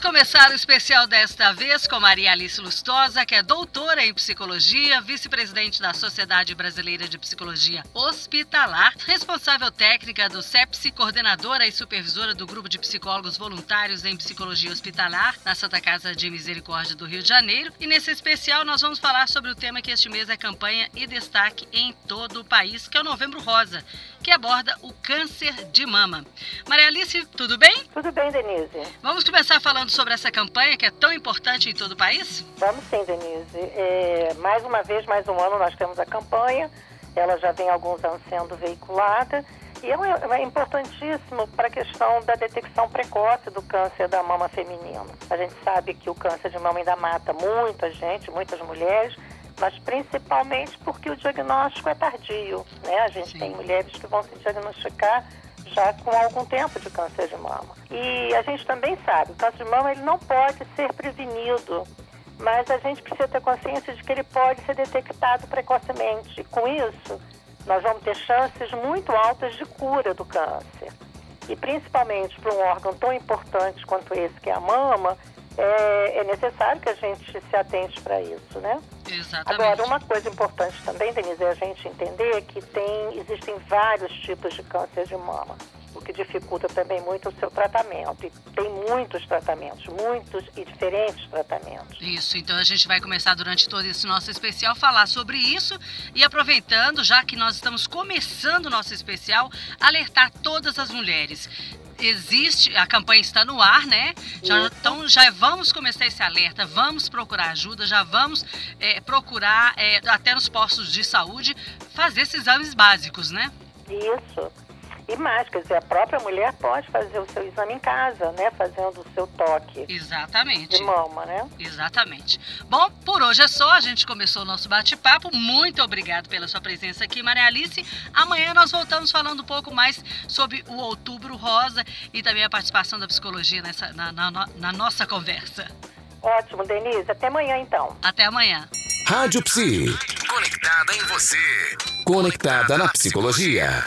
Vamos começar o especial desta vez com Maria Alice Lustosa, que é doutora em psicologia, vice-presidente da Sociedade Brasileira de Psicologia Hospitalar, responsável técnica do CEPSI, coordenadora e supervisora do Grupo de Psicólogos Voluntários em Psicologia Hospitalar, na Santa Casa de Misericórdia do Rio de Janeiro. E nesse especial nós vamos falar sobre o tema que este mês é campanha e destaque em todo o país, que é o Novembro Rosa, que aborda o câncer de mama. Maria Alice, tudo bem? Tudo bem, Denise. Vamos começar falando sobre essa campanha que é tão importante em todo o país? Vamos sim, Denise. É, mais uma vez, mais um ano, nós temos a campanha. Ela já vem há alguns anos sendo veiculada. E é, é importantíssimo para a questão da detecção precoce do câncer da mama feminino. A gente sabe que o câncer de mama ainda mata muita gente, muitas mulheres, mas principalmente porque o diagnóstico é tardio. Né? A gente Sim. tem mulheres que vão se diagnosticar já com algum tempo de câncer de mama. E a gente também sabe, o câncer de mama ele não pode ser prevenido, mas a gente precisa ter consciência de que ele pode ser detectado precocemente. Com isso, nós vamos ter chances muito altas de cura do câncer. E principalmente para um órgão tão importante quanto esse que é a mama, é, é necessário que a gente se atente para isso, né? Exatamente. Agora, uma coisa importante também, Denise, é a gente entender que tem, existem vários tipos de câncer de mama, o que dificulta também muito o seu tratamento. E tem muitos tratamentos, muitos e diferentes tratamentos. Isso, então a gente vai começar durante todo esse nosso especial a falar sobre isso e aproveitando, já que nós estamos começando o nosso especial, alertar todas as mulheres existe, a campanha está no ar, né? Já, então já vamos começar esse alerta, vamos procurar ajuda, já vamos é, procurar, é, até nos postos de saúde, fazer esses exames básicos, né? Isso. E mais, quer dizer, a própria mulher pode fazer o seu exame em casa, né? Fazendo o seu toque. Exatamente. De mama, né? Exatamente. Bom, por hoje é só. A gente começou o nosso bate-papo. Muito obrigado pela sua presença aqui, Maria Alice. Amanhã nós voltamos falando um pouco mais sobre o Outubro Rosa e também a participação da psicologia nessa, na, na, na nossa conversa. Ótimo, Denise. Até amanhã, então. Até amanhã. Rádio Psi. Conectada em você. Conectada na psicologia.